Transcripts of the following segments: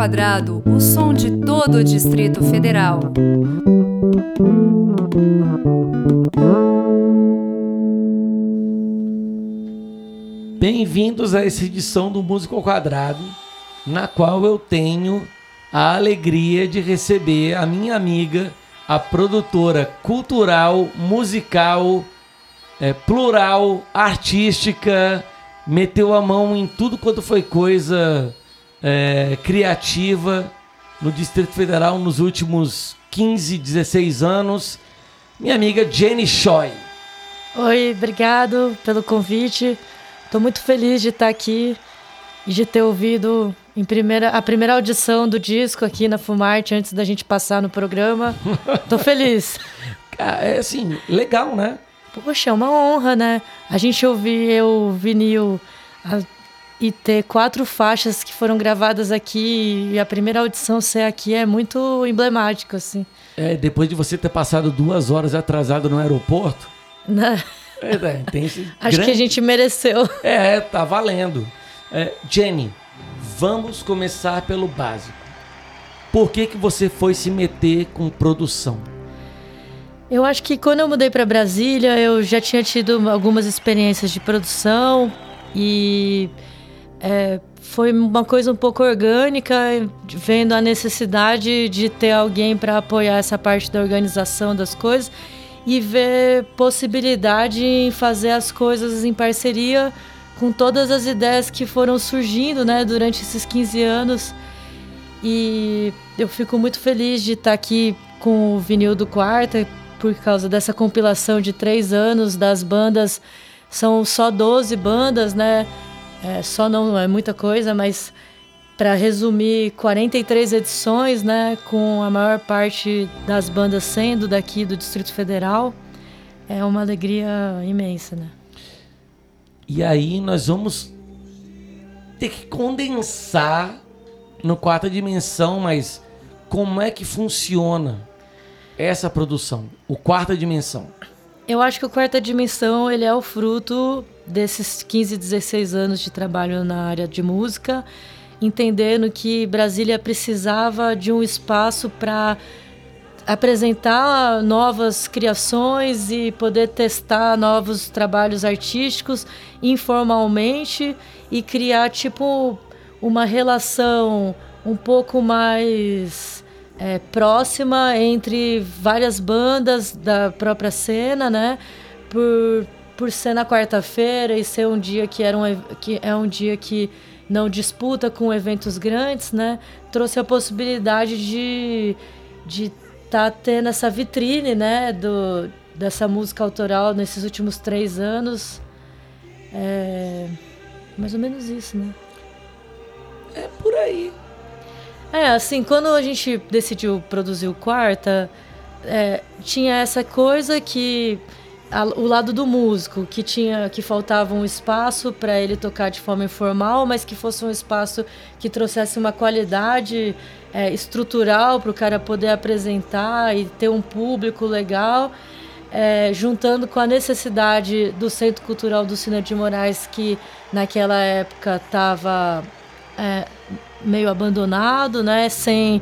Quadrado, o som de todo o Distrito Federal. Bem-vindos a essa edição do Músico ao Quadrado, na qual eu tenho a alegria de receber a minha amiga, a produtora cultural, musical, é, plural, artística, meteu a mão em tudo quanto foi coisa é, criativa no Distrito Federal nos últimos 15, 16 anos. Minha amiga Jenny Choi. Oi, obrigado pelo convite. Estou muito feliz de estar aqui e de ter ouvido em primeira, a primeira audição do disco aqui na Fumarte antes da gente passar no programa. Tô feliz. É assim, legal, né? Poxa, é uma honra, né? A gente ouvir o vinil a, e ter quatro faixas que foram gravadas aqui e a primeira audição ser aqui é muito emblemático, assim. É, depois de você ter passado duas horas atrasado no aeroporto. Né? É, é, tem esse Acho grande... que a gente mereceu. É, tá valendo. É, Jenny, vamos começar pelo básico. Por que, que você foi se meter com produção? Eu acho que quando eu mudei para Brasília, eu já tinha tido algumas experiências de produção e é, foi uma coisa um pouco orgânica, vendo a necessidade de ter alguém para apoiar essa parte da organização das coisas e ver possibilidade em fazer as coisas em parceria com todas as ideias que foram surgindo né, durante esses 15 anos. E eu fico muito feliz de estar aqui com o vinil do Quarta, por causa dessa compilação de três anos das bandas. São só 12 bandas, né? É, só não é muita coisa, mas para resumir, 43 edições, né? Com a maior parte das bandas sendo daqui do Distrito Federal. É uma alegria imensa, né? E aí nós vamos ter que condensar no quarta dimensão, mas como é que funciona essa produção, o quarta dimensão? Eu acho que o quarta dimensão ele é o fruto desses 15, 16 anos de trabalho na área de música, entendendo que Brasília precisava de um espaço para apresentar novas criações e poder testar novos trabalhos artísticos informalmente e criar tipo uma relação um pouco mais é, próxima entre várias bandas da própria cena, né? Por, por ser na quarta-feira e ser um dia que, era um, que é um dia que não disputa com eventos grandes, né? Trouxe a possibilidade de de estar tá tendo essa vitrine, né? Do, dessa música autoral nesses últimos três anos. É mais ou menos isso, né? É por aí. É, assim, quando a gente decidiu produzir o Quarta, é, tinha essa coisa que a, o lado do músico, que tinha que faltava um espaço para ele tocar de forma informal, mas que fosse um espaço que trouxesse uma qualidade é, estrutural para o cara poder apresentar e ter um público legal. É, juntando com a necessidade do Centro Cultural do Cine de Moraes, que naquela época estava é, meio abandonado, né? Sem,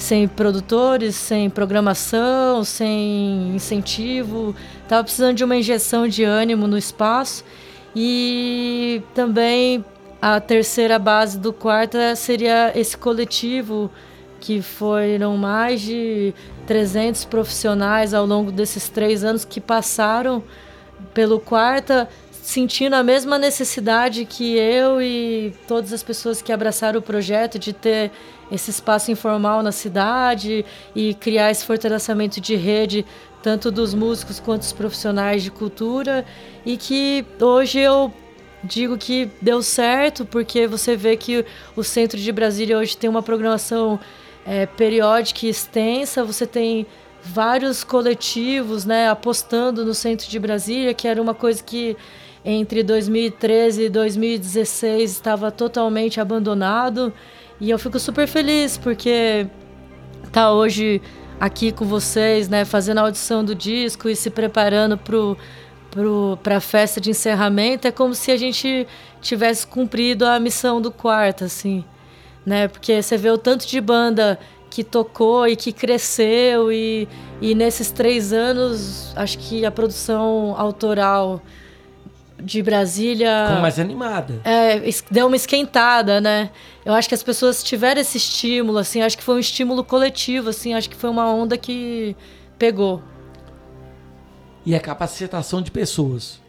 sem produtores, sem programação, sem incentivo. Estava precisando de uma injeção de ânimo no espaço. E também a terceira base do quarto seria esse coletivo que foram mais de 300 profissionais ao longo desses três anos que passaram pelo quarta sentindo a mesma necessidade que eu e todas as pessoas que abraçaram o projeto de ter esse espaço informal na cidade e criar esse fortalecimento de rede tanto dos músicos quanto dos profissionais de cultura e que hoje eu digo que deu certo porque você vê que o centro de Brasília hoje tem uma programação é, periódica e extensa você tem vários coletivos né apostando no centro de Brasília que era uma coisa que entre 2013 e 2016 estava totalmente abandonado. E eu fico super feliz porque tá hoje aqui com vocês, né, fazendo a audição do disco e se preparando pro para a festa de encerramento é como se a gente tivesse cumprido a missão do quarto assim né? Porque você vê o tanto de banda que tocou e que cresceu e, e nesses três anos acho que a produção autoral de Brasília Ficou mais animada. é, deu uma esquentada, né? Eu acho que as pessoas tiveram esse estímulo, assim, acho que foi um estímulo coletivo, assim, acho que foi uma onda que pegou. E a capacitação de pessoas.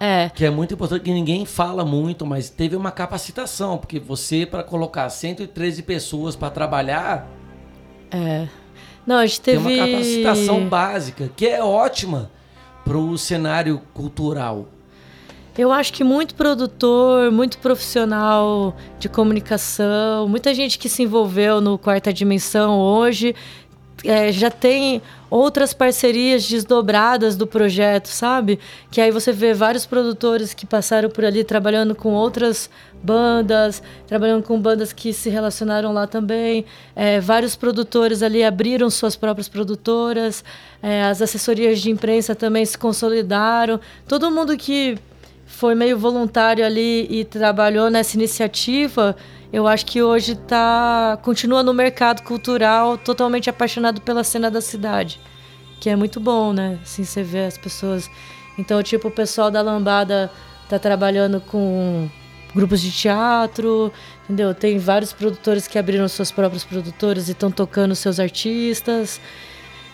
É, Que é muito importante, que ninguém fala muito, mas teve uma capacitação, porque você, para colocar 113 pessoas para trabalhar, é. Não, a gente tem teve. uma capacitação básica, que é ótima para o cenário cultural. Eu acho que muito produtor, muito profissional de comunicação, muita gente que se envolveu no Quarta Dimensão hoje é, já tem outras parcerias desdobradas do projeto, sabe? Que aí você vê vários produtores que passaram por ali trabalhando com outras bandas, trabalhando com bandas que se relacionaram lá também. É, vários produtores ali abriram suas próprias produtoras, é, as assessorias de imprensa também se consolidaram. Todo mundo que foi meio voluntário ali e trabalhou nessa iniciativa, eu acho que hoje tá continua no mercado cultural totalmente apaixonado pela cena da cidade, que é muito bom, né? Assim você vê as pessoas. Então, tipo, o pessoal da Lambada tá trabalhando com grupos de teatro, entendeu? Tem vários produtores que abriram suas próprias produtoras e estão tocando seus artistas.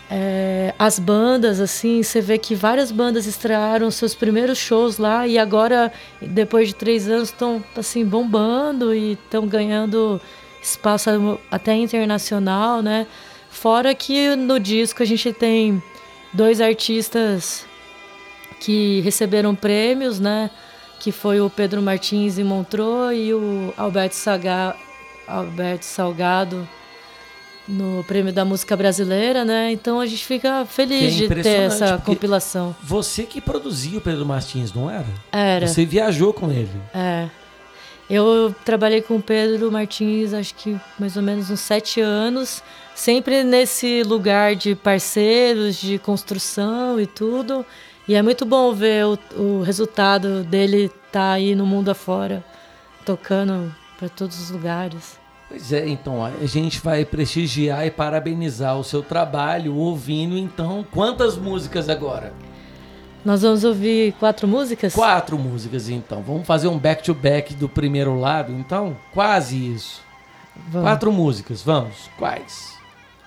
É, as bandas, assim, você vê que várias bandas estrearam seus primeiros shows lá e agora, depois de três anos, estão assim bombando e estão ganhando espaço até internacional, né? Fora que no disco a gente tem dois artistas que receberam prêmios, né? Que foi o Pedro Martins em Montreux e o Alberto, Saga, Alberto Salgado no Prêmio da Música Brasileira, né? Então a gente fica feliz é de ter essa compilação. Você que produziu o Pedro Martins, não era? Era. Você viajou com ele. É. Eu trabalhei com o Pedro Martins, acho que mais ou menos uns sete anos, sempre nesse lugar de parceiros, de construção e tudo. E é muito bom ver o, o resultado dele tá aí no mundo afora, tocando para todos os lugares. Pois é, então a gente vai prestigiar e parabenizar o seu trabalho ouvindo, então, quantas músicas agora? Nós vamos ouvir quatro músicas? Quatro músicas, então. Vamos fazer um back-to-back do primeiro lado, então? Quase isso. Vamos. Quatro músicas, vamos. Quais?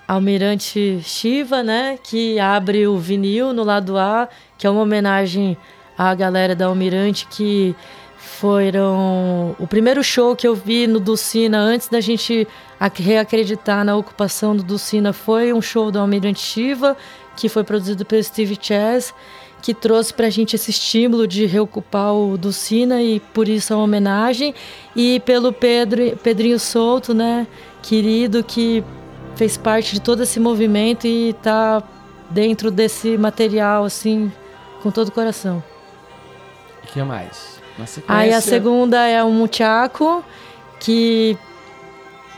Almirante Shiva, né? Que abre o vinil no lado A, que é uma homenagem à galera da Almirante que foram o primeiro show que eu vi no Dulcina antes da gente ac- reacreditar na ocupação do Dulcina foi um show do Almirante Shiva que foi produzido pelo Steve Chess que trouxe pra gente esse estímulo de reocupar o Dulcina e por isso a homenagem e pelo Pedro Pedrinho Souto, né, querido que fez parte de todo esse movimento e tá dentro desse material assim com todo o coração. O que mais? Aí a segunda é o Muchaco, que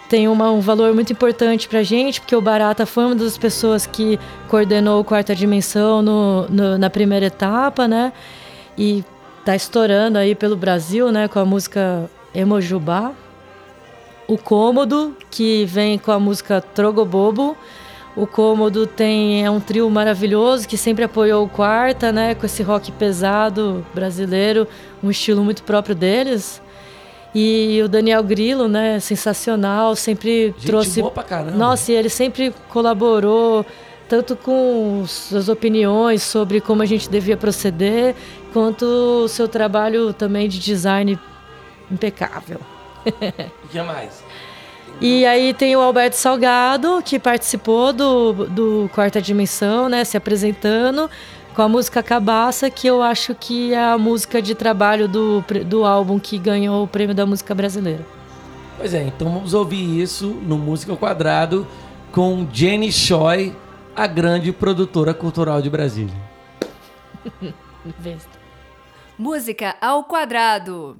tem uma- um valor muito importante pra gente, porque o Barata foi uma das pessoas que coordenou o Quarta Dimensão no, no- na primeira etapa, né? E tá estourando aí pelo Brasil, né? Com a música Emojubá. O Cômodo, que vem com a música Trogobobo. O Cômodo tem é um trio maravilhoso que sempre apoiou o Quarta, né? Com esse rock pesado brasileiro, um estilo muito próprio deles. E o Daniel Grillo, né? Sensacional, sempre Gente trouxe. boa pra caramba. Nossa, e ele sempre colaborou tanto com suas opiniões sobre como a gente devia proceder, quanto o seu trabalho também de design impecável. O que mais? E aí tem o Alberto Salgado, que participou do, do Quarta Dimensão, né? Se apresentando com a música Cabaça, que eu acho que é a música de trabalho do, do álbum que ganhou o prêmio da música brasileira. Pois é, então vamos ouvir isso no Música ao Quadrado com Jenny Choi, a grande produtora cultural de Brasília. Besta. Música ao quadrado.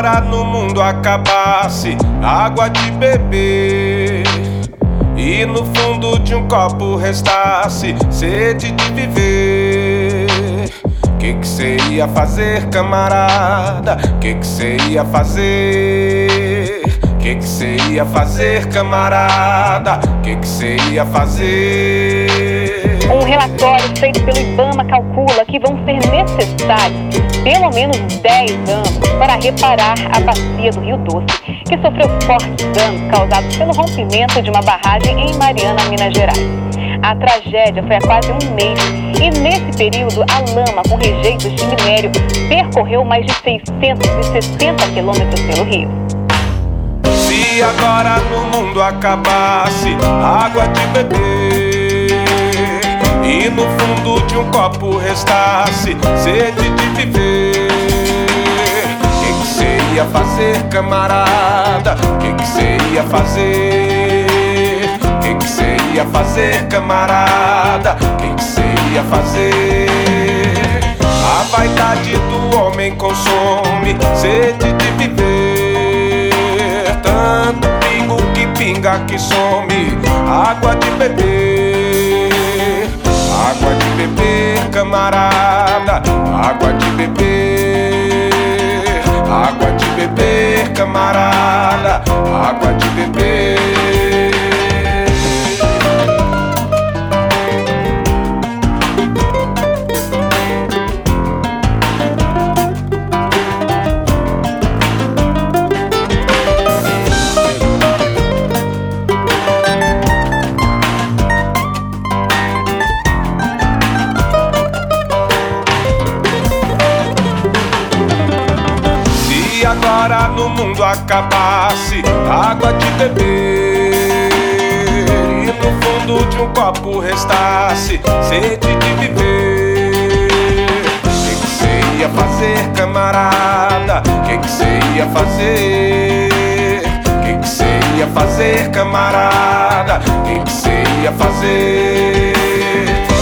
Agora no mundo acabasse água de beber e no fundo de um copo restasse sede de viver, que que cê ia fazer, camarada? Que que cê ia fazer? Que que cê ia fazer, camarada? Que que cê ia fazer? Um relatório feito pelo IBAMA calcula que vão ser necessários pelo menos 10 anos para reparar a bacia do Rio Doce, que sofreu fortes danos causados pelo rompimento de uma barragem em Mariana, Minas Gerais. A tragédia foi há quase um mês e nesse período a lama com rejeitos de minério percorreu mais de 660 quilômetros pelo rio. Se agora no mundo acabasse água de beber e no fundo de um copo restasse sede de viver, ia fazer, camarada? Que que cê ia fazer? Que que cê ia fazer, camarada? Que que cê ia fazer? A vaidade do homem consome sede de viver. Tanto pingo que pinga que some, água de beber. Água de beber, camarada. Água de beber. Água de camarada. Água de beber. Acabasse água de beber e no fundo de um copo restasse sede de viver, que que cê ia fazer, camarada? Que que cê ia fazer? Que que cê ia fazer, camarada? Que que cê ia fazer?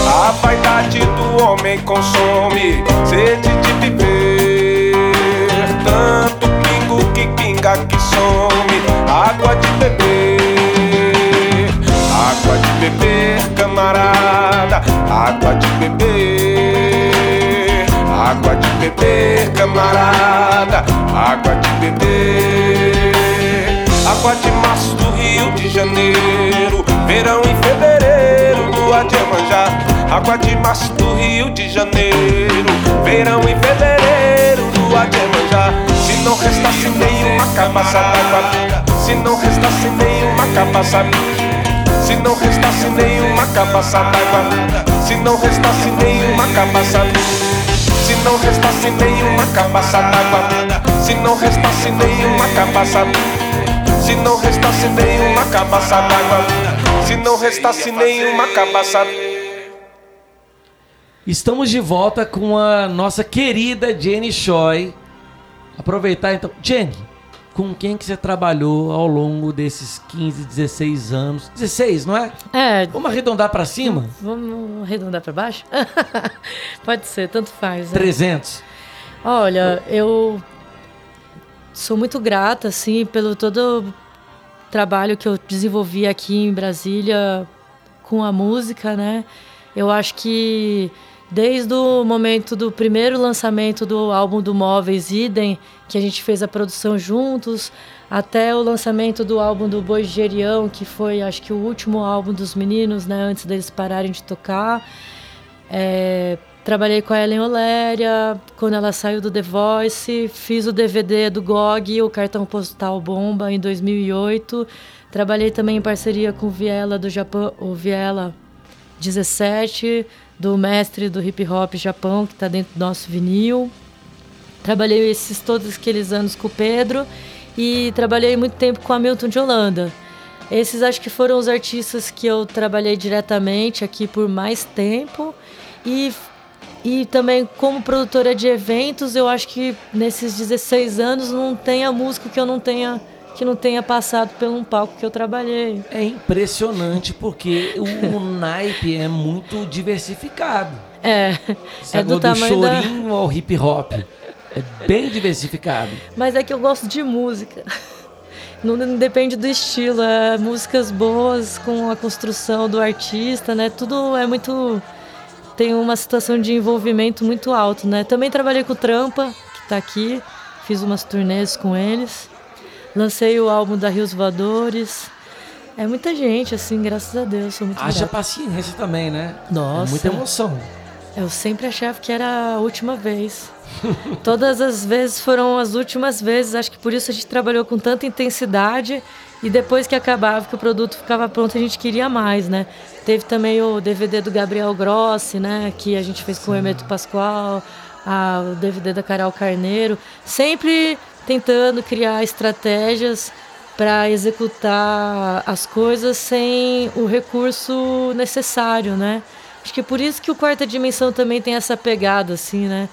A vaidade do homem consome sede de viver. Some, água de beber. Água de beber, camarada. Água de beber. Água de beber, camarada. Água de beber. Água de março do Rio de Janeiro. Verão em fevereiro, lua de Iemanjá. Água de março do Rio de Janeiro. Verão em fevereiro, lua de. Nenhuma cabaça d'água. Se não restasse nenhuma cabaça se não restasse nenhuma cabaça d'água, se não restasse nenhuma cabaça, se não restasse nenhuma cabaça d'água, se não restasse nenhuma cabaça, se não restasse nenhuma cabaça d'água, se não restasse nenhuma cabaça. Estamos de volta com a nossa querida Jenny Choi. Aproveitar então. Jenny, com quem que você trabalhou ao longo desses 15, 16 anos? 16, não é? É, Vamos arredondar pra cima? vamos arredondar para baixo? Pode ser, tanto faz. né? 300. Olha, eu sou muito grata, assim, pelo todo o trabalho que eu desenvolvi aqui em Brasília com a música, né? Eu acho que desde o momento do primeiro lançamento do álbum do Móveis Idem, que a gente fez a produção juntos, até o lançamento do álbum do Boi Gerião, que foi, acho que, o último álbum dos meninos, né? Antes deles pararem de tocar. É, trabalhei com a Ellen Oléria quando ela saiu do The Voice, fiz o DVD do GOG, o cartão postal Bomba, em 2008. Trabalhei também em parceria com o Viela do Japão, o Viela 17, do mestre do hip hop Japão, que está dentro do nosso vinil. Trabalhei esses todos aqueles anos com o Pedro e trabalhei muito tempo com a Milton de Holanda. Esses acho que foram os artistas que eu trabalhei diretamente aqui por mais tempo e e também como produtora de eventos, eu acho que nesses 16 anos não tenha músico que eu não tenha que não tenha passado por um palco que eu trabalhei. É impressionante porque o, naipe é muito diversificado. É, é do do tamanho da chorinho ao hip hop. É bem diversificado. Mas é que eu gosto de música. Não, não depende do estilo, é músicas boas com a construção do artista, né? Tudo é muito tem uma situação de envolvimento muito alto, né? Também trabalhei com o Trampa, que está aqui, fiz umas turnês com eles. Lancei o álbum da Rios Voadores. É muita gente, assim, graças a Deus. Sou muito Haja grata. paciência também, né? Nossa. É muita emoção. Eu sempre achava que era a última vez. Todas as vezes foram as últimas vezes. Acho que por isso a gente trabalhou com tanta intensidade. E depois que acabava, que o produto ficava pronto, a gente queria mais, né? Teve também o DVD do Gabriel Grossi, né? Que a gente fez com o Emeto Pascoal. A, o DVD da Carol Carneiro. Sempre tentando criar estratégias para executar as coisas sem o recurso necessário, né? Acho que é por isso que o Quarta Dimensão também tem essa pegada, assim, né?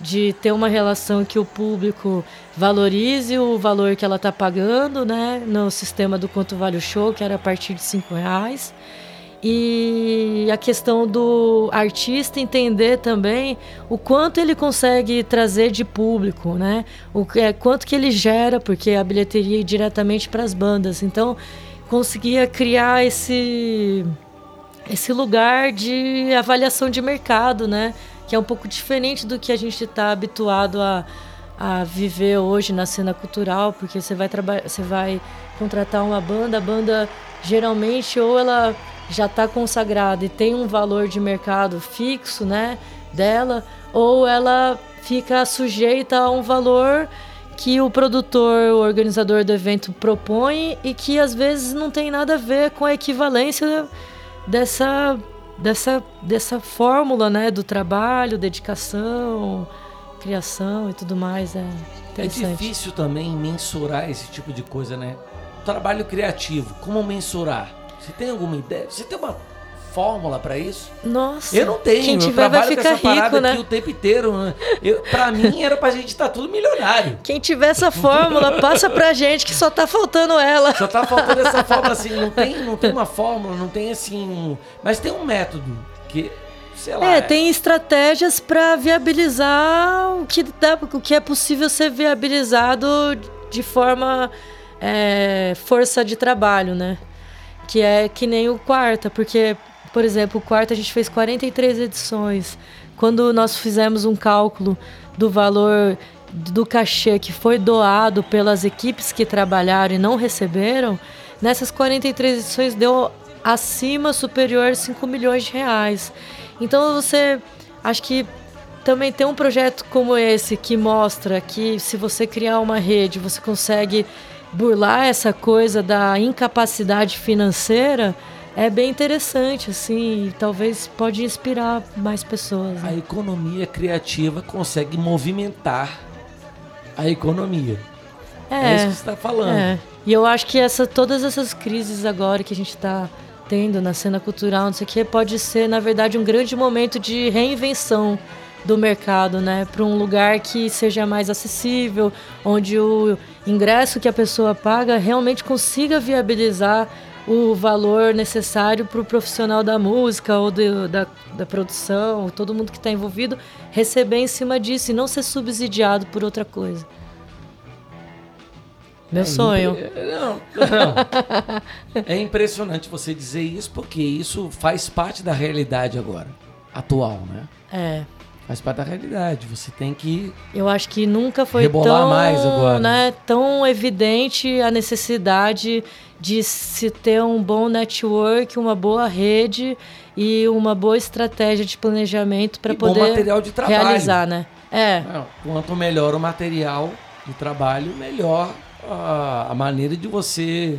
De ter uma relação que o público valorize o valor que ela está pagando, né? No sistema do quanto vale o show, que era a partir de cinco reais. E a questão do artista entender também o quanto ele consegue trazer de público, né? O é, quanto que ele gera, porque a bilheteria é diretamente para as bandas. Então, conseguia criar esse esse lugar de avaliação de mercado, né? Que é um pouco diferente do que a gente está habituado a, a viver hoje na cena cultural, porque você vai trabalhar, você vai contratar uma banda, a banda geralmente ou ela já está consagrada e tem um valor de mercado fixo, né, dela, ou ela fica sujeita a um valor que o produtor, o organizador do evento propõe e que às vezes não tem nada a ver com a equivalência dessa dessa dessa fórmula, né, do trabalho, dedicação, criação e tudo mais, é É interessante. difícil também mensurar esse tipo de coisa, né? Trabalho criativo, como mensurar? Você tem alguma ideia? Você tem uma fórmula pra isso? Nossa. Eu não tenho. Quem tiver vai ficar rico, né? aqui o tempo inteiro. né? Eu, pra mim era pra gente estar tudo milionário. Quem tiver essa fórmula, passa pra gente que só tá faltando ela. Só tá faltando essa fórmula assim, não tem, não tem uma fórmula, não tem assim, um, mas tem um método que, lá. É, tem estratégias para viabilizar o que, dá, o que é possível ser viabilizado de forma é, força de trabalho, né? Que é que nem o quarta, porque, por exemplo, o quarta a gente fez 43 edições. Quando nós fizemos um cálculo do valor do cachê que foi doado pelas equipes que trabalharam e não receberam, nessas 43 edições deu acima superior a 5 milhões de reais. Então você acho que também tem um projeto como esse que mostra que se você criar uma rede, você consegue burlar essa coisa da incapacidade financeira, é bem interessante assim, e talvez pode inspirar mais pessoas. A né? economia criativa consegue movimentar a economia. É, É, isso que você está falando. É. E eu acho que essa, todas essas crises agora que a gente está tendo na cena cultural, não sei o que, pode ser, na verdade, um grande momento de reinvenção do mercado, né? Para um lugar que seja mais acessível, onde o ingresso que a pessoa paga realmente consiga viabilizar o valor necessário para o profissional da música ou do- da, da produção, todo mundo que está envolvido, receber em cima disso e não ser subsidiado por outra coisa. Meu sonho. É, Não, não. É impressionante você dizer isso, porque isso faz parte da realidade agora, atual, né? É. Faz parte da realidade. Você tem que. Eu acho que nunca foi Rebolar tão, mais agora. Né, tão evidente a necessidade de se ter um bom network, uma boa rede e uma boa estratégia de planejamento para E bom poder material de trabalho. realizar, né? É, Não, quanto melhor o material de trabalho, melhor a, maneira de você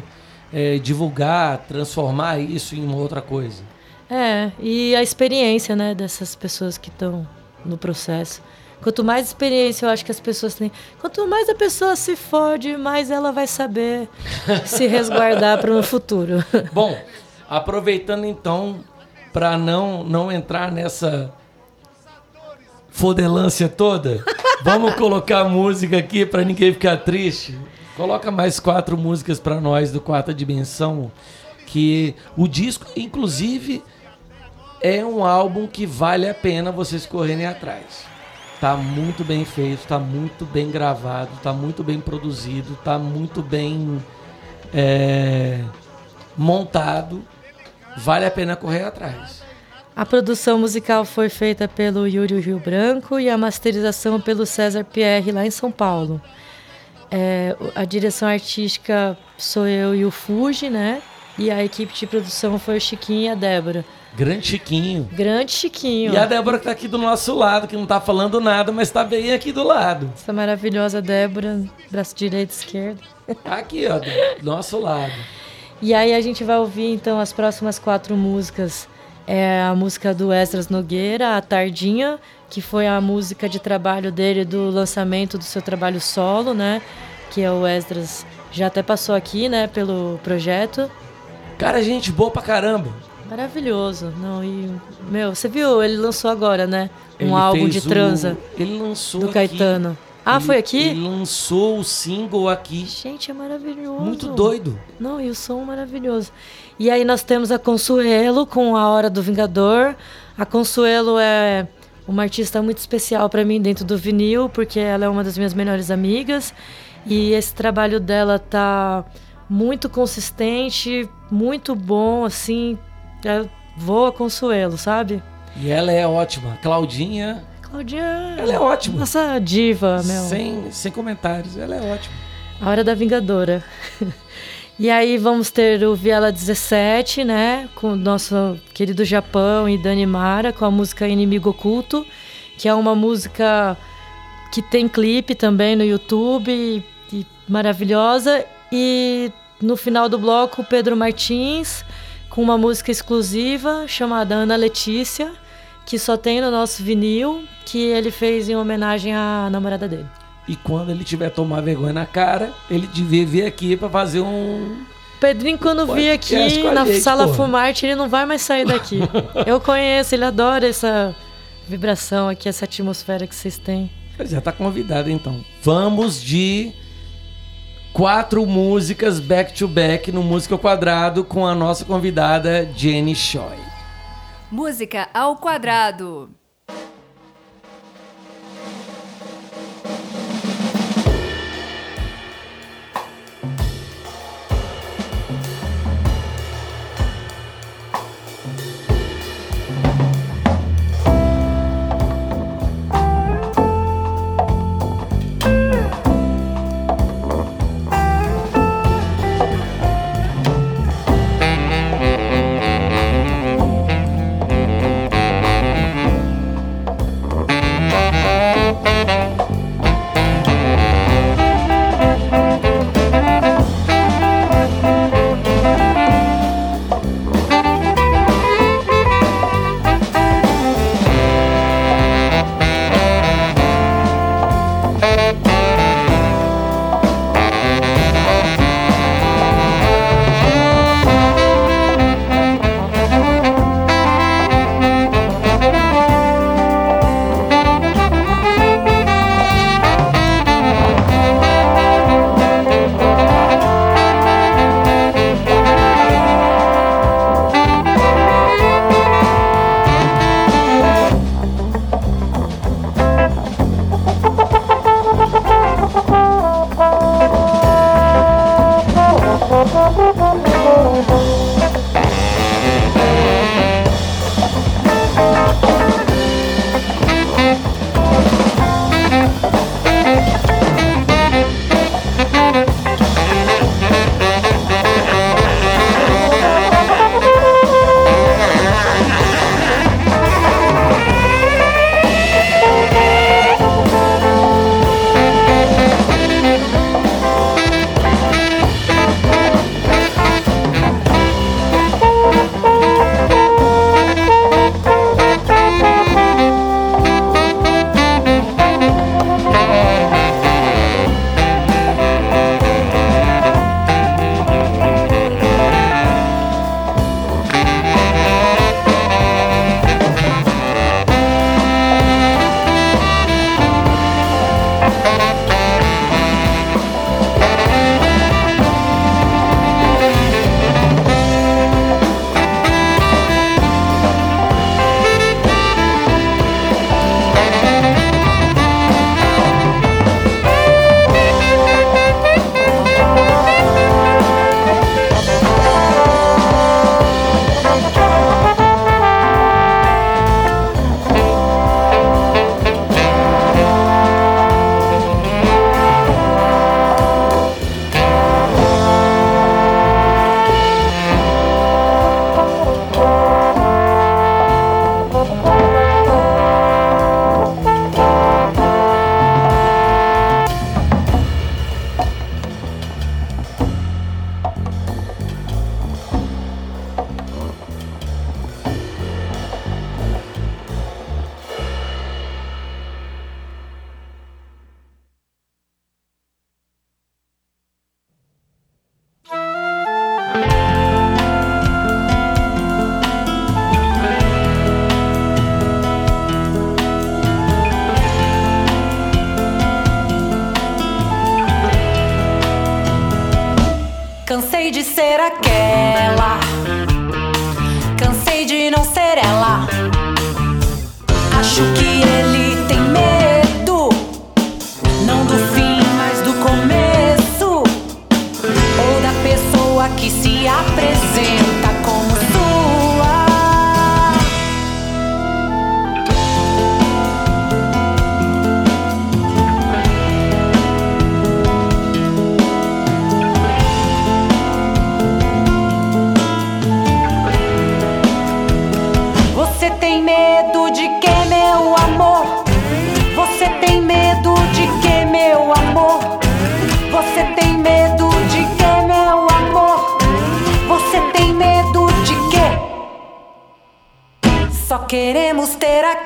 é, divulgar, transformar isso em outra coisa. é, e a experiência, né, dessas pessoas que estão no processo. Quanto mais experiência eu acho que as pessoas têm, quanto mais a pessoa se fode, mais ela vai saber se resguardar para o futuro. Bom, aproveitando então para não não entrar nessa fodelância toda, vamos colocar música aqui para ninguém ficar triste. Coloca mais quatro músicas para nós do Quarta Dimensão, que o disco, inclusive, é um álbum que vale a pena vocês correrem atrás. Tá muito bem feito, tá muito bem gravado, tá muito bem produzido, tá muito bem é, montado. Vale a pena correr atrás. A produção musical foi feita pelo Yuri Rio Branco e a masterização pelo César Pierre, lá em São Paulo. É, a direção artística sou eu e o Fuji, né? E a equipe de produção foi o Chiquinho e a Débora. Grande Chiquinho. Grande Chiquinho. E a Débora que tá aqui do nosso lado, que não tá falando nada, mas tá bem aqui do lado. Essa maravilhosa Débora, braço direito e esquerdo. Tá aqui, ó, do nosso lado. E aí a gente vai ouvir então as próximas quatro músicas. É a música do Esdras Nogueira, A Tardinha, que foi a música de trabalho dele do lançamento do seu trabalho solo, né? Que é o Esdras já até passou aqui, né, pelo projeto. Cara, gente boa pra caramba. Maravilhoso. Não, e meu, você viu, ele lançou agora, né? Um Ele álbum de transa Ele lançou do aqui. Caetano. Ah, Ele- foi aqui? Ele lançou o single aqui. Gente, é maravilhoso. Muito doido. Não, e o som maravilhoso. E aí nós temos a Consuelo com A Hora do Vingador. A Consuelo é uma artista muito especial para mim dentro do vinil, porque ela é uma das minhas melhores amigas. E esse trabalho dela tá muito consistente, muito bom, assim. É, voa Consuelo, sabe? E ela é ótima. Claudinha, Claudinha. ela é ótima. Nossa diva, meu. Sem, sem comentários, ela é ótima. A Hora da Vingadora. e aí vamos ter o Viela 17, né? Com o nosso querido Japão e Dani Mara, com a música Inimigo Oculto, que é uma música que tem clipe também no YouTube, e, e maravilhosa. E no final do bloco, o Pedro Martins, com uma música exclusiva chamada Ana Letícia, que só tem no nosso vinil, que ele fez em homenagem à namorada dele. E quando ele tiver tomar vergonha na cara, ele devia vir aqui pra fazer um. Pedrinho, quando vir aqui na gente, sala porra. Fumarte, ele não vai mais sair daqui. Eu conheço, ele adora essa vibração aqui, essa atmosfera que vocês têm. Já tá convidado então. Vamos de quatro músicas back to back no Música ao Quadrado com a nossa convidada Jenny Choi. Música ao quadrado.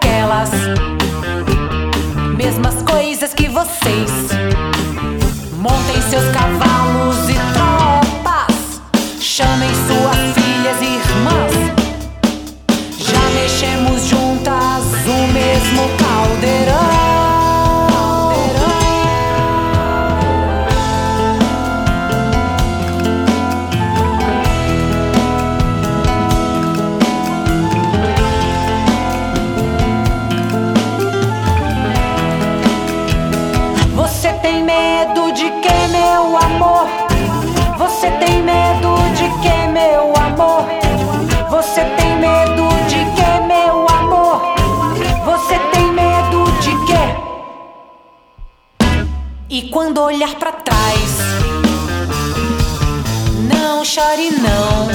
Aquelas mesmas coisas que vocês. Montem seus cavalos quando olhar pra trás, não chore não.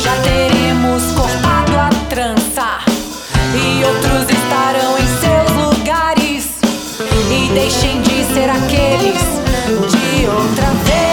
Já teremos cortado a trança e outros estarão em seus lugares. E deixem de ser aqueles de outra vez.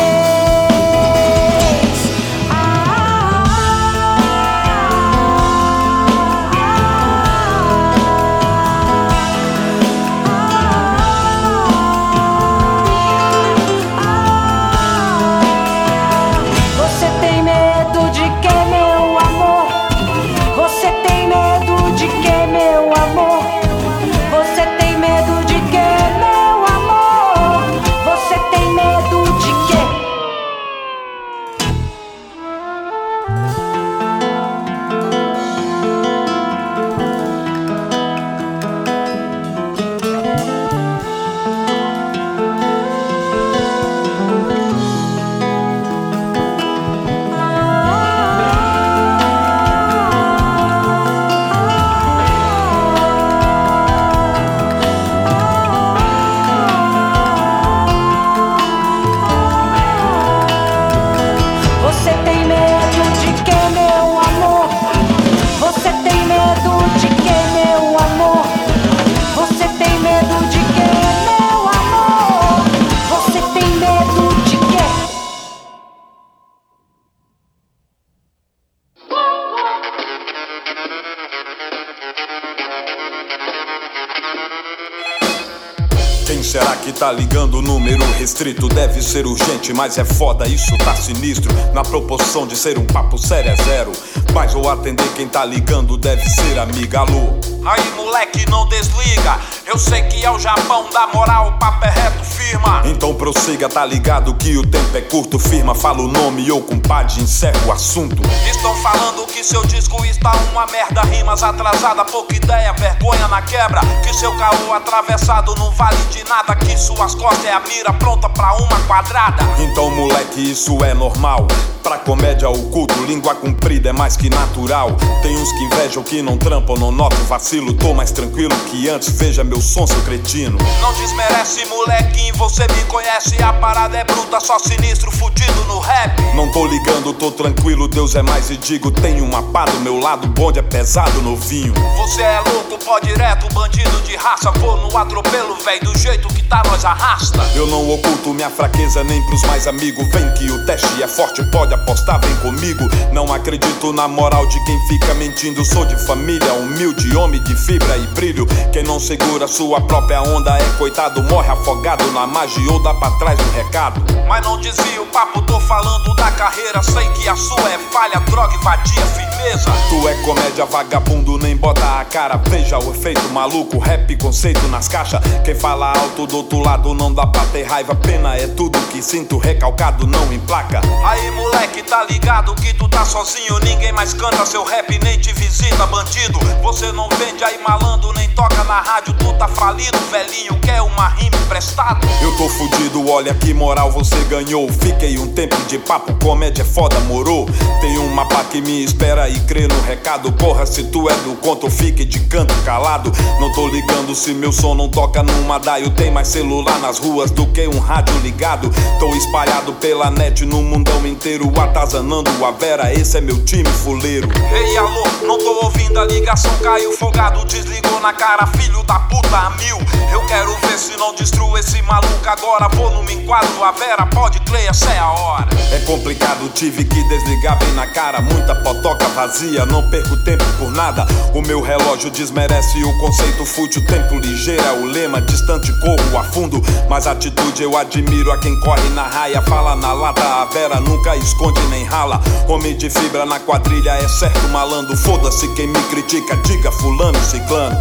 Quem será que tá ligando o número restrito? Deve ser urgente, mas é foda, isso tá sinistro. Na proporção de ser um papo sério é zero. Mas vou atender quem tá ligando, deve ser amiga Alô. Aí, moleque, não desliga. Eu sei que é o Japão, da moral, o papo é reto, firma. Então prossiga, tá ligado que o tempo é curto. Firma, fala o nome ou compadre, encerra o assunto. Estão falando que seu disco está uma merda, rimas atrasada, pouca ideia, vergonha na quebra. Que seu caô atravessado não vale de nada, que suas costas é a mira pronta pra uma quadrada. Então, moleque, isso é normal. Pra comédia oculto, língua comprida é mais que natural. Tem uns que invejam que não trampam, não noto vacilo. Tô mais tranquilo que antes, veja meu som, seu cretino. Não desmerece, molequinho, você me conhece. A parada é bruta, só sinistro, fudido no rap. Não tô ligando, tô tranquilo, Deus é mais e digo. Tenho uma pá do meu lado, bonde é pesado, novinho. Você é louco, pó direto, bandido de raça. Vou no atropelo, véi, do jeito que tá, nós arrasta. Eu não oculto minha fraqueza nem pros mais amigos. Vem que o teste é forte, pode apostar, vem comigo. Não acredito na moral de quem fica mentindo. Sou de família humilde, homem de fibra e brilho. Quem não segura sua própria onda é coitado, morre afogado na magia ou dá pra trás um recado. Mas não desvia o papo, tô falando da carreira. Sei que a sua é falha, droga vadia, firmeza. Tu é comédia, vagabundo, nem bota a cara. Veja o efeito maluco, rap, conceito nas caixas. Quem fala alto do outro lado não dá pra ter raiva. Pena é tudo que sinto, recalcado não emplaca. Aí moleque, tá ligado que tu tá sozinho, ninguém mais canta seu rap, nem te visita, bandido. Você não vende aí malandro, nem toca na rádio, tu tá falido, velhinho, quer uma rima emprestado. Eu tô fudido, olha que moral você ganhou. Fiquei um tempo de papo, comédia é foda, morou. Tem uma pá que me espera e crê no recado. Porra, se tu é do conto, fique de canto calado. Não tô ligando se meu som não toca numa daio. Tem mais celular nas ruas do que um rádio ligado. Tô espalhado pela net no mundão inteiro, atazanando a vera. Esse é meu time fuleiro. Ei, alô, não tô ouvindo a ligação, caiu folgado, desligou na cara, filho da puta a mil. Eu quero ver se não destruo esse maluco agora. Vou no me enquadro, a vera, pode crer, essa é a hora. É complicado, tive que desligar bem na cara. Muita potoca vazia, não perco tempo por nada. O meu relógio desmerece o conceito fútil. Tempo ligeiro é o lema, distante corro a fundo. Mas atitude eu admiro a quem corre na raia. Fala na lata, a vera nunca esconde nem rala. Homem de fibra na quadrilha é certo malandro. Foda-se quem me critica, diga fulano ciclano.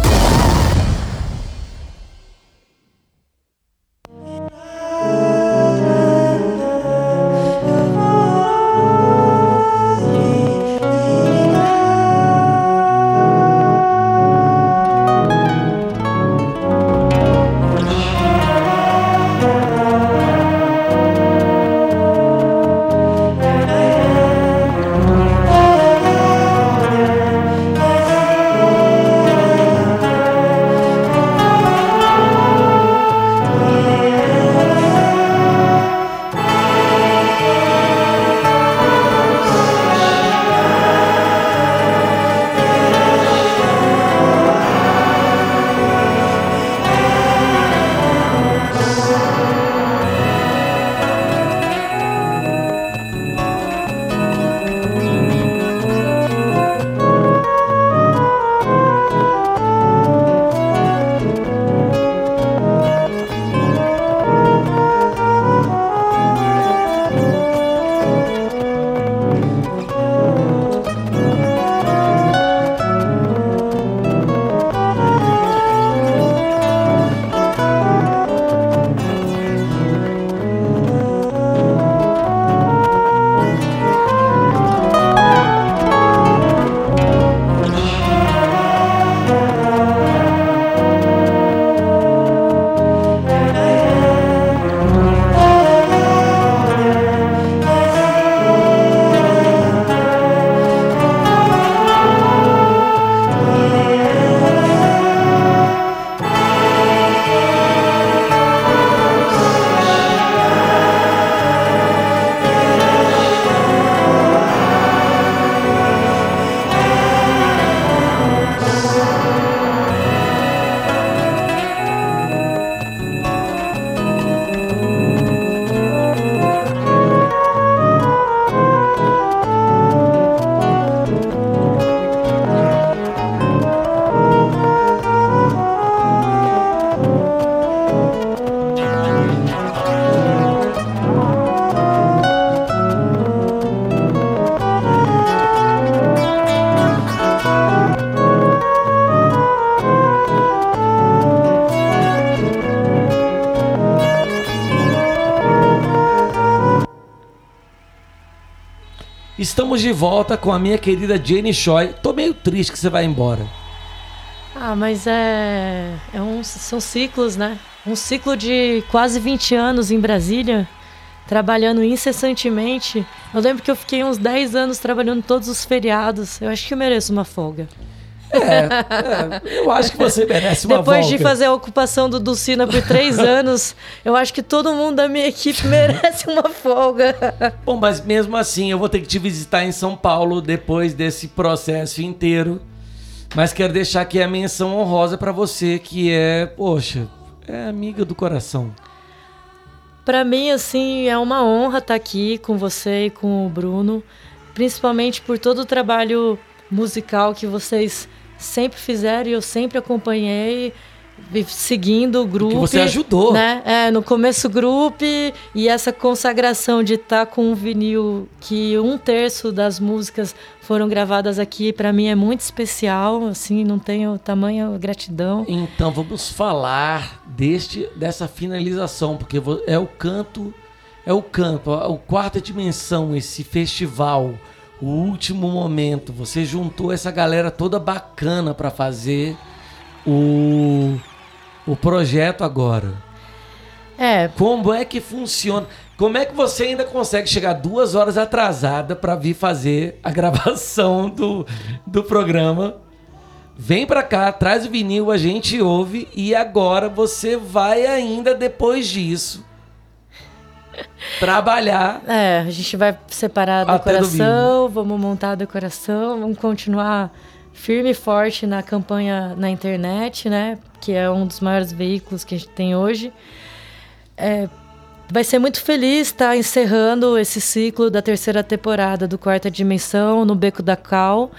Estamos de volta com a minha querida Jane Choi. Tô meio triste que você vai embora. Ah, mas é, é um, são ciclos, né? Um ciclo de quase 20 anos em Brasília, trabalhando incessantemente. Eu lembro que eu fiquei uns 10 anos trabalhando todos os feriados. Eu acho que eu mereço uma folga. É, é, eu acho que você merece uma Depois volta. de fazer a ocupação do Dulcina por três anos, eu acho que todo mundo da minha equipe merece uma folga. Bom, mas mesmo assim, eu vou ter que te visitar em São Paulo depois desse processo inteiro. Mas quero deixar aqui a menção honrosa pra você, que é, poxa, é amiga do coração. Pra mim, assim, é uma honra estar aqui com você e com o Bruno, principalmente por todo o trabalho musical que vocês sempre fizeram e eu sempre acompanhei. seguindo o grupo. você ajudou. Né? É, no começo grupo e essa consagração de estar com um vinil que um terço das músicas foram gravadas aqui, para mim é muito especial, assim, não tenho tamanha gratidão. Então vamos falar deste dessa finalização, porque é o canto, é o canto, a- o quarta dimensão, esse festival, o último momento. Você juntou essa galera toda bacana para fazer o o projeto agora. É, Como é que funciona? Como é que você ainda consegue chegar duas horas atrasada para vir fazer a gravação do, do programa? Vem pra cá, traz o vinil, a gente ouve e agora você vai ainda depois disso trabalhar. É, a gente vai separar a decoração, vamos montar a decoração, vamos continuar firme e forte na campanha na internet, né? Que é um dos maiores veículos que a gente tem hoje. É, vai ser muito feliz estar encerrando esse ciclo da terceira temporada do Quarta Dimensão no Beco da Cal,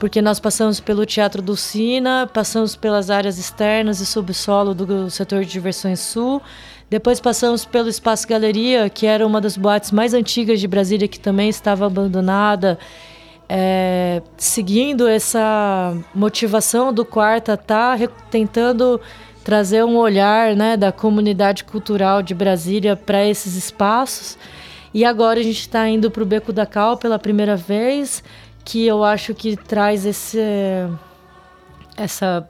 porque nós passamos pelo Teatro do Sina, passamos pelas áreas externas e subsolo do setor de diversões sul, depois passamos pelo Espaço Galeria, que era uma das boates mais antigas de Brasília, que também estava abandonada. É, seguindo essa motivação do Quarta, tá tentando trazer um olhar né, da comunidade cultural de Brasília para esses espaços. E agora a gente está indo para o Beco da Cal pela primeira vez, que eu acho que traz esse, essa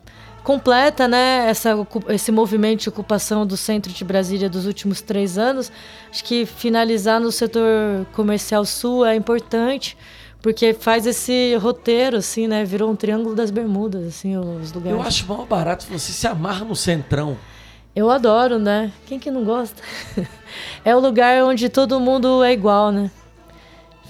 completa, né, essa, esse movimento de ocupação do centro de Brasília dos últimos três anos. Acho que finalizar no setor comercial sul é importante, porque faz esse roteiro, assim, né, virou um triângulo das bermudas, assim, os lugares. Eu acho mal barato você se amarra no centrão. Eu adoro, né? Quem que não gosta? é o lugar onde todo mundo é igual, né?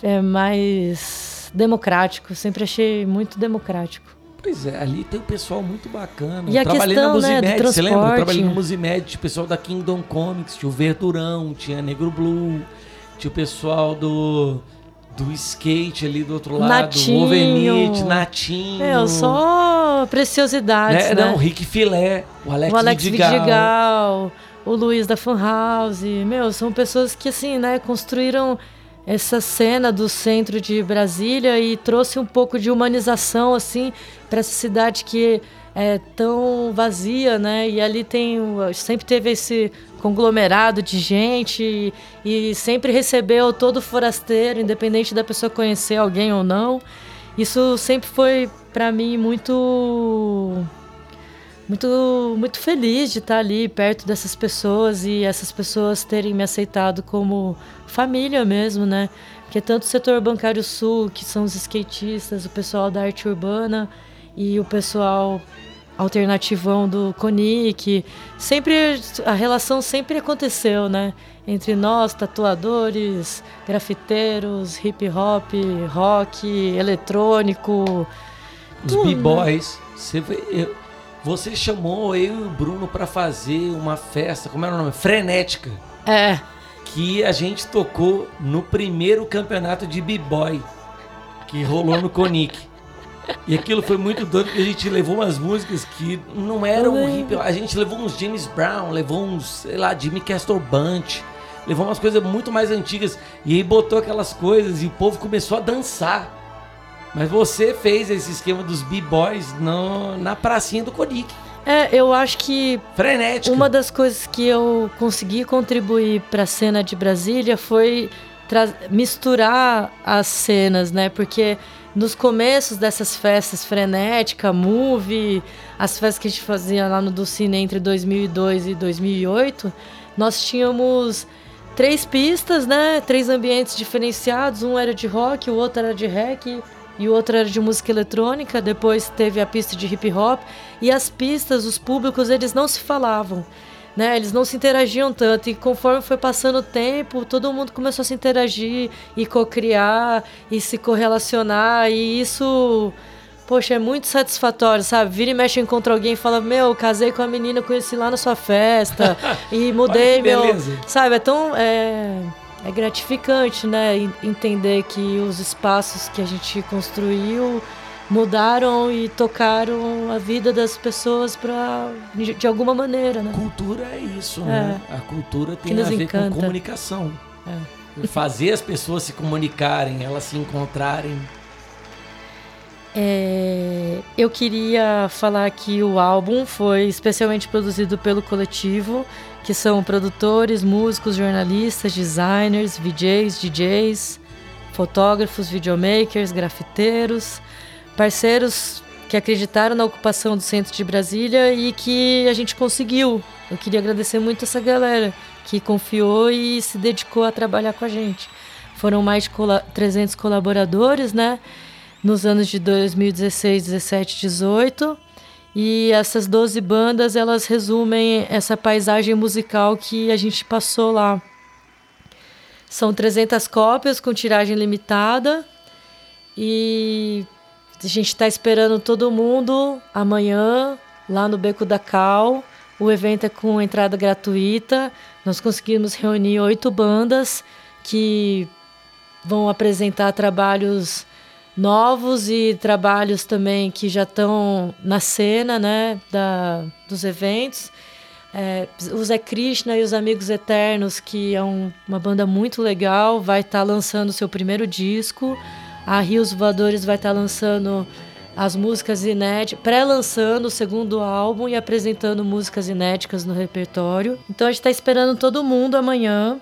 É mais democrático. Sempre achei muito democrático. Pois é, ali tem um pessoal muito bacana. E a Eu trabalhei questão, na né, Musimed, você lembra? Eu trabalhei na Musimed, tinha o pessoal da Kingdom Comics, tinha o Verdurão, tinha Negro Blue, tinha o pessoal do do skate ali do outro lado, Natinho. o Overmeat, Natinho. Meu, só preciosidades, né? né? Não, o Rick Filé, o Alex, o Alex Vidigal. Vidigal, o Luiz da Fan House. Meu, são pessoas que, assim, né, construíram essa cena do centro de Brasília e trouxe um pouco de humanização, assim, para essa cidade que é tão vazia, né? E ali tem, sempre teve esse conglomerado de gente e, e sempre recebeu todo forasteiro, independente da pessoa conhecer alguém ou não. Isso sempre foi, para mim, muito muito muito feliz de estar ali perto dessas pessoas e essas pessoas terem me aceitado como família mesmo, né? Porque tanto o setor bancário sul, que são os skatistas, o pessoal da arte urbana e o pessoal alternativão do Conic, sempre a relação sempre aconteceu, né? Entre nós, tatuadores, grafiteiros, hip hop, rock, eletrônico, Os né? B-Boys. Você, vê- eu- você chamou eu e o Bruno pra fazer uma festa, como era o nome? Frenética. é, Que a gente tocou no primeiro campeonato de B-Boy que rolou no Conic. E aquilo foi muito doido porque a gente levou umas músicas que não eram Eu hip A gente levou uns James Brown, levou uns, sei lá, Jimmy Castor Bunch, levou umas coisas muito mais antigas. E aí botou aquelas coisas e o povo começou a dançar. Mas você fez esse esquema dos B-Boys na pracinha do Conic. é, eu acho que Frenética. Uma das coisas que eu consegui contribuir para a cena de Brasília foi misturar as cenas, né? Porque nos começos dessas festas frenética, movie, as festas que a gente fazia lá no do Cine entre 2002 e 2008, nós tínhamos três pistas, né? Três ambientes diferenciados. Um era de rock, o outro era de reggae e o outro era de música eletrônica. Depois teve a pista de hip hop e as pistas, os públicos, eles não se falavam. Né, eles não se interagiam tanto e conforme foi passando o tempo, todo mundo começou a se interagir e co-criar e se correlacionar e isso, poxa, é muito satisfatório, sabe? Vira e mexe encontra alguém e fala: "Meu, casei com a menina, conheci lá na sua festa e mudei meu, beleza. sabe? É tão é, é gratificante, né, en- entender que os espaços que a gente construiu mudaram e tocaram a vida das pessoas para de, de alguma maneira, né? Cultura é isso, É. né? A cultura tem a ver encanta. com comunicação. É. Fazer as pessoas se comunicarem, elas se encontrarem. É, eu queria falar que o álbum foi especialmente produzido pelo coletivo, que são produtores, músicos, jornalistas, designers, VJs, DJs, fotógrafos, videomakers, grafiteiros, parceiros que acreditaram na ocupação do centro de Brasília e que a gente conseguiu. Eu queria agradecer muito essa galera que confiou e se dedicou a trabalhar com a gente. Foram mais de cola- 300 colaboradores, né? nos anos de 2016, 17, 18. E essas 12 bandas, elas resumem essa paisagem musical que a gente passou lá. São 300 cópias com tiragem limitada. E a gente está esperando todo mundo amanhã, lá no Beco da Cal. O evento é com entrada gratuita. Nós conseguimos reunir oito bandas que vão apresentar trabalhos novos e trabalhos também que já estão na cena né, da, dos eventos. É, o Zé Krishna e os Amigos Eternos, que é um- uma banda muito legal, vai estar lançando seu primeiro disco. A Rios Voadores vai estar lançando as músicas inéditas, pré-lançando o segundo álbum e apresentando músicas inéditas no repertório. Então a gente está esperando todo mundo amanhã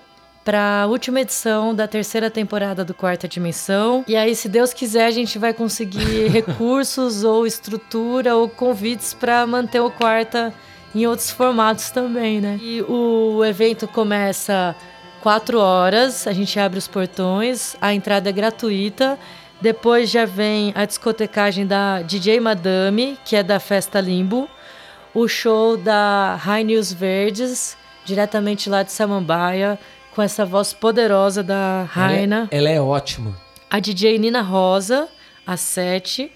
para a última edição da terceira temporada do Quarta Dimensão. E aí, se Deus quiser, a gente vai conseguir recursos ou estrutura ou convites para manter o Quarta em outros formatos também, né? E o evento começa quatro horas, a gente abre os portões, a entrada é gratuita. Depois já vem a discotecagem da DJ Madame, que é da Festa Limbo. O show da High News Verdes, diretamente lá de Samambaia, com essa voz poderosa da Raina. Ela é, ela é ótima. A DJ Nina Rosa, às 7.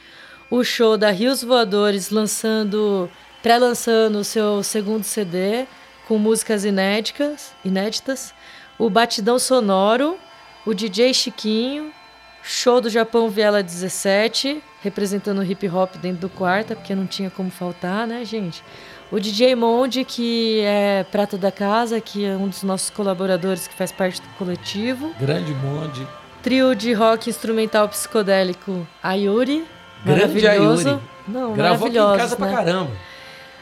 O show da Rios Voadores lançando, pré-lançando o seu segundo CD com músicas inéditas, inéditas. O Batidão Sonoro, o DJ Chiquinho, show do Japão Viela 17, representando o hip hop dentro do quarto, porque não tinha como faltar, né, gente? O DJ Monde, que é prata da casa, que é um dos nossos colaboradores que faz parte do coletivo Grande monte. trio de rock instrumental psicodélico Ayuri. Grande. Ayuri. Não, Gravou aqui em casa pra né? caramba.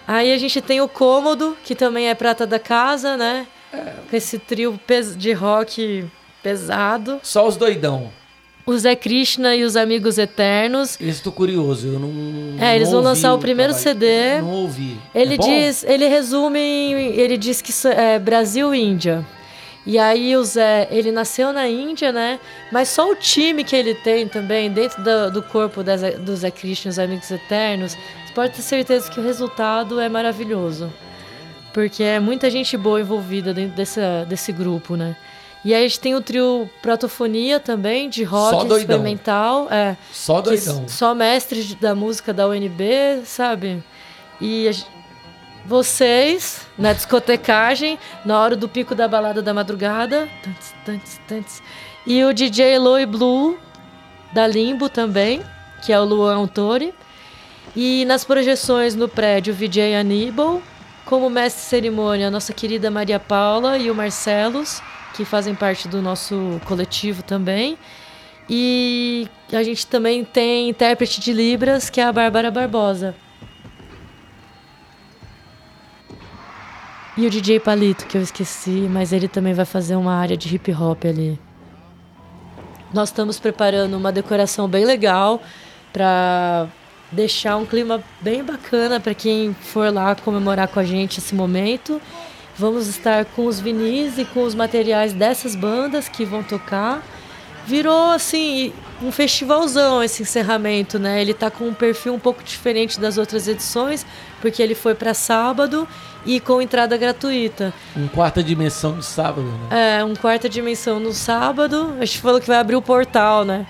Aí a gente tem o Cômodo, que também é prata da casa, né? Com esse trio de rock pesado. Só os doidão. O Zé Krishna e os Amigos Eternos. Esse tô curioso, eu não. É, eles não vão lançar o primeiro trabalho. CD. Não ouvi. Ele É diz, ele resume, ele diz que é Brasil e Índia. E aí o Zé, ele nasceu na Índia, né? Mas só o time que ele tem também dentro do, do corpo das, do Zé Christian, os Amigos Eternos, você pode ter certeza que o resultado é maravilhoso. Porque é muita gente boa envolvida dentro dessa, desse grupo, né? E aí a gente tem o trio Protofonia também, de rock experimental. É, Só doidão. Só mestres da música da UNB, sabe? E a gen- vocês, na discotecagem, na hora do pico da balada da madrugada. tantes, tantes, tantes. E o DJ Loy Blue, da Limbo também, que é o Luan Autori. E nas projeções no prédio, o VJ Aníbal. Como mestre de cerimônia, a nossa querida Maria Paula e o Marcelos, que fazem parte do nosso coletivo também. E a gente também tem intérprete de Libras, que é a Bárbara Barbosa. E o DJ Palito, que eu esqueci, mas ele também vai fazer uma área de hip hop ali. Nós estamos preparando uma decoração bem legal para deixar um clima bem bacana para quem for lá comemorar com a gente esse momento. Vamos estar com os vinis e com os materiais dessas bandas que vão tocar. Virou assim um festivalzão esse encerramento, né? Ele tá com um perfil um pouco diferente das outras edições, porque ele foi para sábado e com entrada gratuita. Um quarta dimensão de sábado, né? É, um quarta dimensão no sábado. A gente falou que vai abrir o portal, né?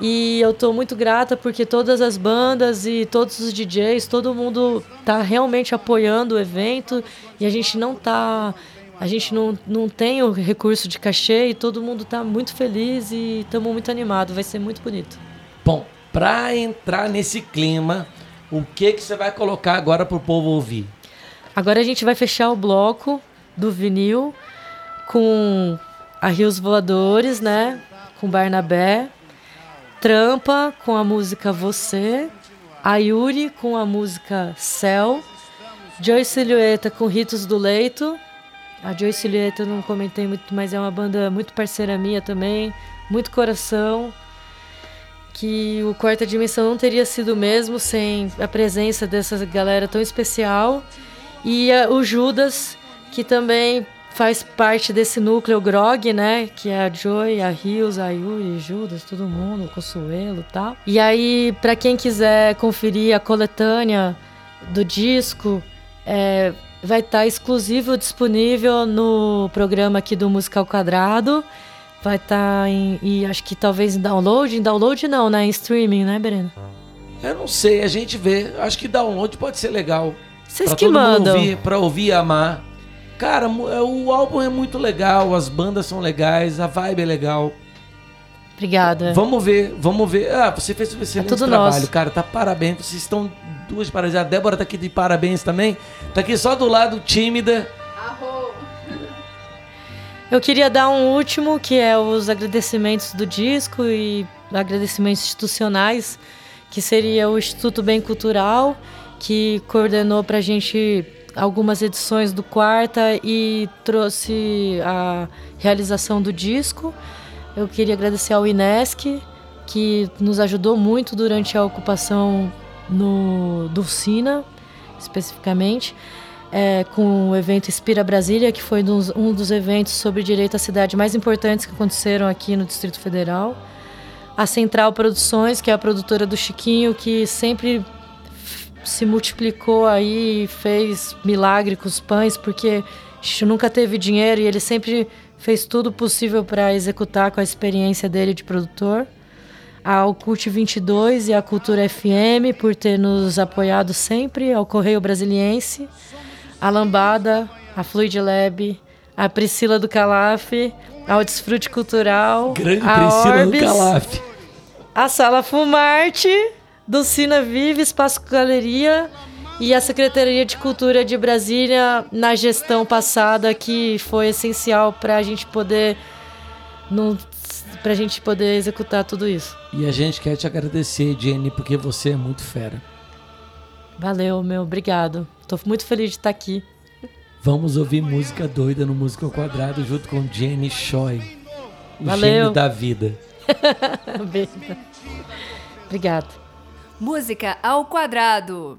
E eu tô muito grata porque todas as bandas e todos os DJs, todo mundo tá realmente apoiando o evento e a gente não tá. A gente não, não tem o recurso de cachê e todo mundo tá muito feliz e estamos muito animados. Vai ser muito bonito. Bom, Pra entrar nesse clima, o que que você vai colocar agora pro povo ouvir? Agora a gente vai fechar o bloco do vinil com a Rios Voadores, né? Com Barnabé. Trampa com a música Você. A Yuri com a música Céu. Joy Silhueta com Ritos do Leito. A Joy Silhueta eu não comentei muito, mas é uma banda muito parceira minha também. Muito coração. Que o Quarta Dimensão não teria sido o mesmo sem a presença dessa galera tão especial. E o Judas, que também faz parte desse núcleo Grog, né? Que é a Joy, a Rios, a Yuri, Judas, todo mundo, o Consuelo e tal. E aí, pra quem quiser conferir a coletânea do disco, é, vai estar exclusivo disponível no programa aqui do Musical Quadrado. Vai estar em. E acho que talvez em download. Em download não, né? Em streaming, né, Breno? Eu não sei, a gente vê. Acho que download pode ser legal. Vocês que todo mundo mandam. Ouvir, pra ouvir e amar. Cara, é, o álbum é muito legal, as bandas são legais, a vibe é legal. Obrigada. Vamos ver, vamos ver. Ah, você fez um excelente É tudo trabalho, nosso. cara. Tá parabéns. Vocês estão duas parabéns. A Débora tá aqui de parabéns também. Tá aqui só do lado, tímida. Eu queria dar um último, que é os agradecimentos do disco e agradecimentos institucionais, que seria o Instituto Bem Cultural, que coordenou pra gente algumas edições do Quarta e trouxe a realização do disco. Eu queria agradecer ao Inesc, que nos ajudou muito durante a ocupação no, do Sina, especificamente é, com o evento Inspira Brasília, que foi dos- um dos eventos sobre direito à cidade mais importantes que aconteceram aqui no Distrito Federal. A Central Produções, que é a produtora do Chiquinho, que sempre se multiplicou aí e fez milagre com os pães, porque a gente nunca teve dinheiro e ele sempre fez tudo possível para executar com a experiência dele de produtor ao Cult 22 e à Cultura FM por ter nos apoiado sempre, ao Correio Brasiliense, a Lambada, a Fluid Lab, a Priscila do Calaf, ao Desfrute Cultural, Grande a Priscila Orbis, do Calaf. a Sala Fumarte, do Cina Vive, Espaço Galeria e a Secretaria de Cultura de Brasília na gestão passada, que foi essencial para a gente poder não pra gente poder executar tudo isso. E a gente quer te agradecer, Jenny, porque você é muito fera. Valeu, meu, obrigado. Tô muito feliz de estar aqui. Vamos ouvir música doida no Música ao Quadrado junto com Jenny Choi. O Valeu. gênio da vida. Obrigado. Música ao quadrado.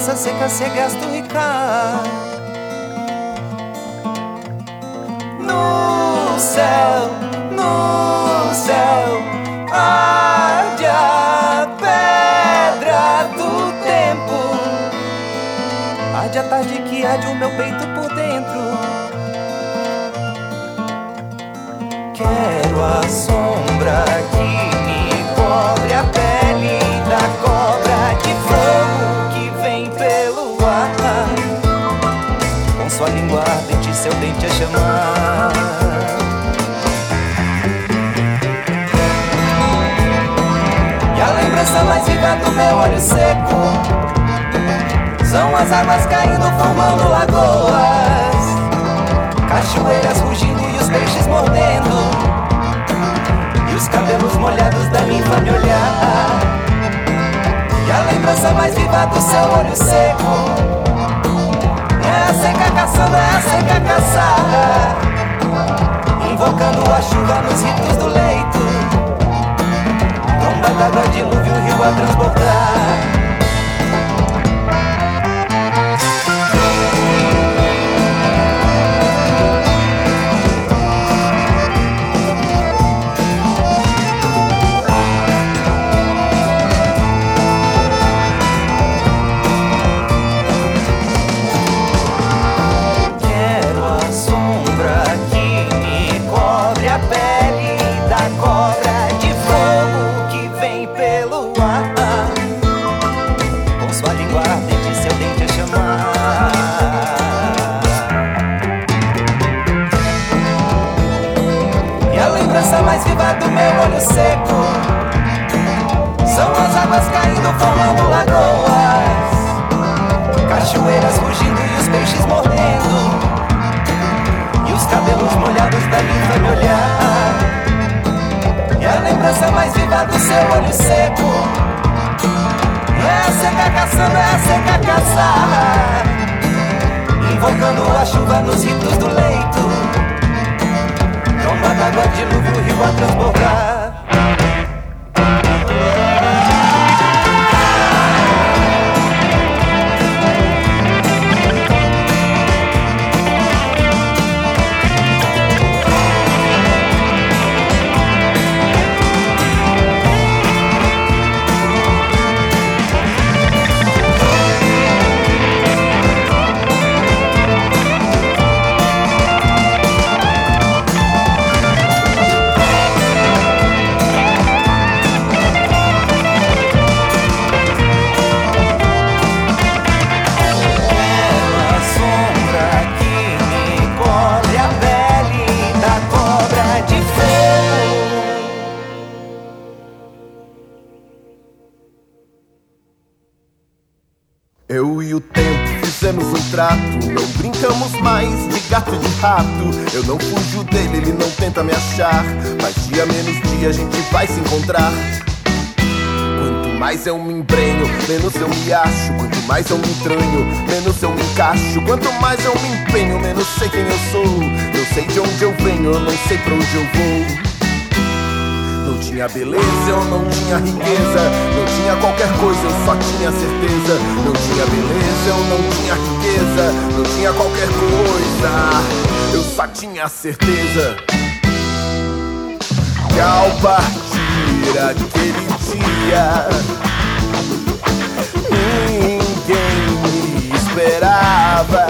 Essa seca se gasta o Ricardo. Seco. São as águas caindo formando lagoas. Cachoeiras rugindo e os peixes mordendo. E os cabelos molhados da minha infame olhar. E a lembrança mais viva do seu olho seco. É a seca caçando, é a seca caçada. Invocando a chuva nos ritos do leito d'água, dilúvio, rio a transbordar fizemos um trato, não brincamos mais de gato e de rato. Eu não fujo dele, ele não tenta me achar, mas dia menos dia a gente vai se encontrar. Quanto mais eu me embrenho, menos eu me acho. Quanto mais eu me entranho, menos eu me encaixo. Quanto mais eu me empenho, menos sei quem eu sou. Eu sei de onde eu venho, eu não sei pra onde eu vou. Tinha beleza, eu não tinha riqueza. Não tinha qualquer coisa, eu só tinha certeza. Não tinha beleza, eu não tinha riqueza. Não tinha qualquer coisa, eu só tinha certeza. Que ao partir aquele dia, ninguém me esperava.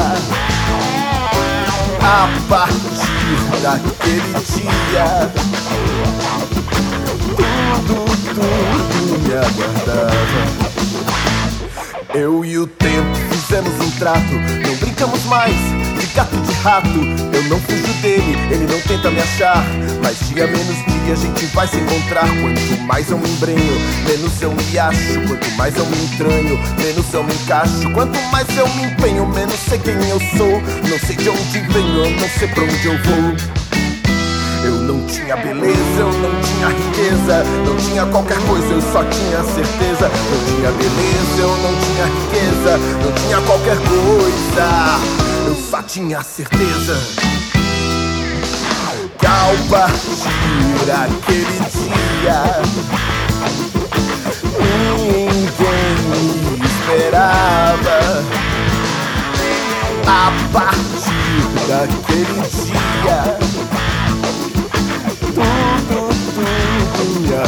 A partir daquele dia tudo, me aguardava. Eu e o tempo fizemos um trato, não brincamos mais de gato de rato. Eu não fujo dele, ele não tenta me achar. Mas dia menos dia a gente vai se encontrar. Quanto mais eu me embrenho, menos eu me acho. Quanto mais eu me entranho, menos eu me encaixo. Quanto mais eu me empenho, menos sei quem eu sou. Não sei de onde venho, não sei pra onde eu vou. Não tinha beleza, eu não tinha riqueza, não tinha qualquer coisa, eu só tinha certeza. Não tinha beleza, eu não tinha riqueza, não tinha qualquer coisa, eu só tinha certeza. Ao partir aquele dia, ninguém me esperava. A partir daquele dia ai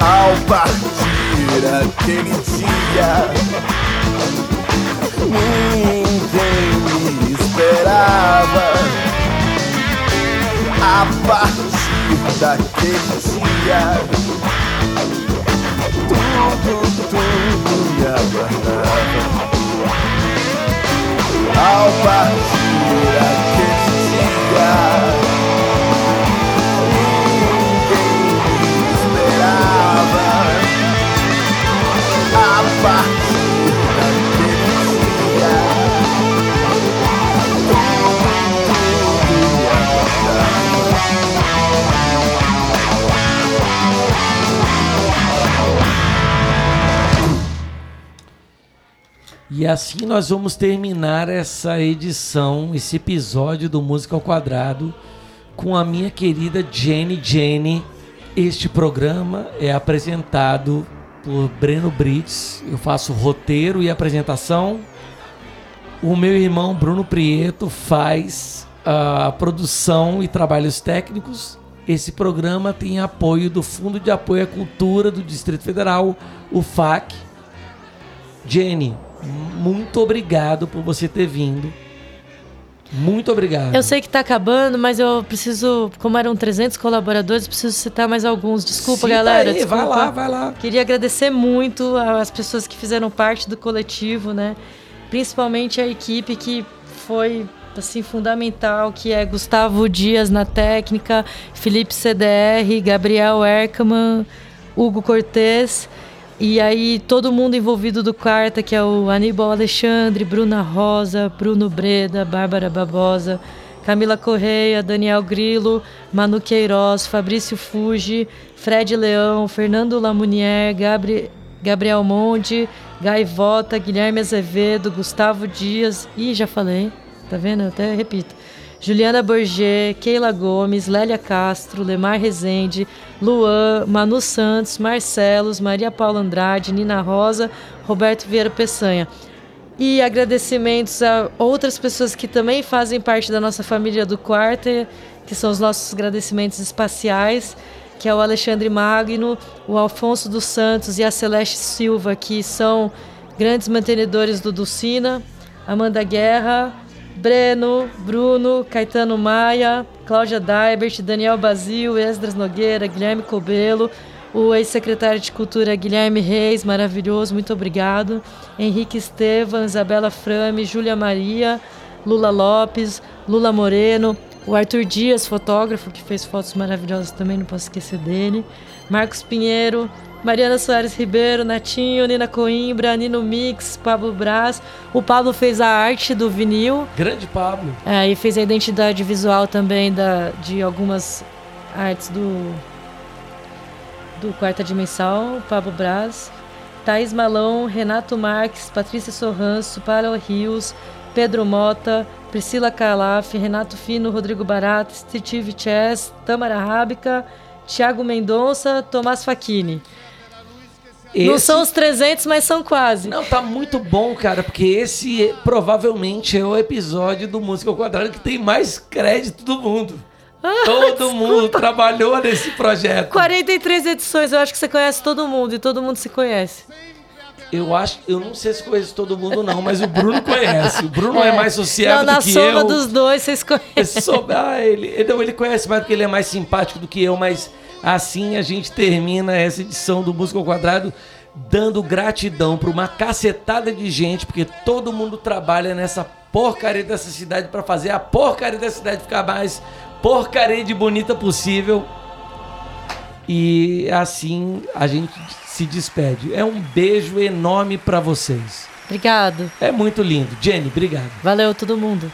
Alba aquele dia. Ninguém me esperava. A partir daquele dia, tudo, tudo me aguardava. Ao partir E assim nós vamos terminar essa edição, esse episódio do Música ao Quadrado, com a minha querida Jenny Jenny. Este programa é apresentado por Breno Brits. Eu faço roteiro e apresentação. O meu irmão Bruno Prieto faz a produção e trabalhos técnicos. Esse programa tem apoio do Fundo de Apoio à Cultura do Distrito Federal, o FAC. Jenny, muito obrigado por você ter vindo. Muito obrigado. Eu sei que está acabando, mas eu preciso, como eram 300 colaboradores, preciso citar mais alguns. Desculpa, Cita galera. aí, desculpa. vai lá, vai lá. Queria agradecer muito às pessoas que fizeram parte do coletivo, né? Principalmente a equipe que foi assim fundamental, que é Gustavo Dias na técnica, Felipe CDR, Gabriel Erkman, Hugo Cortez. E aí todo mundo envolvido do quarta, que é o Aníbal Alexandre, Bruna Rosa, Bruno Breda, Bárbara Barbosa, Camila Correia, Daniel Grilo, Manu Queiroz, Fabrício Fuji, Fred Leão, Fernando Lamunier, Gabri Gabriel Monte, Gaivota, Guilherme Azevedo, Gustavo Dias, e já falei, tá vendo? Eu até repito. Juliana Borget, Keila Gomes, Lélia Castro, Lemar Rezende, Luan, Manu Santos, Marcelos, Maria Paula Andrade, Nina Rosa, Roberto Vieira Peçanha. E agradecimentos a outras pessoas que também fazem parte da nossa família do Quarta, que são os nossos agradecimentos espaciais, que é o Alexandre Magno, o Alfonso dos Santos e a Celeste Silva, que são grandes mantenedores do Dulcina, Amanda Guerra, Breno, Bruno, Caetano Maia, Cláudia Daibert, Daniel Bazil, Esdras Nogueira, Guilherme Cobelo, o ex-secretário de Cultura Guilherme Reis, maravilhoso, muito obrigado. Henrique Estevam, Isabela Frame, Júlia Maria, Lula Lopes, Lula Moreno, o Arthur Dias, fotógrafo, que fez fotos maravilhosas também, não posso esquecer dele. Marcos Pinheiro, Mariana Soares Ribeiro, Natinho, Nina Coimbra, Nino Mix, Pablo Braz. O Pablo fez a arte do vinil. Grande Pablo. É, e fez a identidade visual também da, de algumas artes do, do Quarta Dimensão, Pablo Braz. Thaís Malão, Renato Marques, Patrícia Sorranço, Paulo Rios, Pedro Mota, Priscila Calaf, Renato Fino, Rodrigo Barata, Steve Chess, Tamara Rábica, Tiago Mendonça, Tomás Facchini. Não Esse- são os 300, mas são quase. Não, tá muito bom, cara, porque esse provavelmente é o episódio do Música ao Quadrado que tem mais crédito do mundo. Todo mundo trabalhou nesse projeto. 43 edições, eu acho que você conhece todo mundo e todo mundo se conhece. Eu acho, eu não sei se conheço todo mundo não, mas o Bruno conhece. O Bruno é, mais sociável Não, na do que soma eu. dos dois, vocês conhecem. Esse sou- ah, ele, ele- não, ele conhece mais porque ele é mais simpático do que eu, mas assim a gente termina essa edição do Música ao Quadrado dando gratidão para uma cacetada de gente, porque todo mundo trabalha nessa porcaria dessa cidade para fazer a porcaria dessa cidade ficar mais porcaria de bonita possível. E assim a gente se despede. É um beijo enorme para vocês. Obrigado. É muito lindo. Jenny, obrigado. Valeu todo mundo.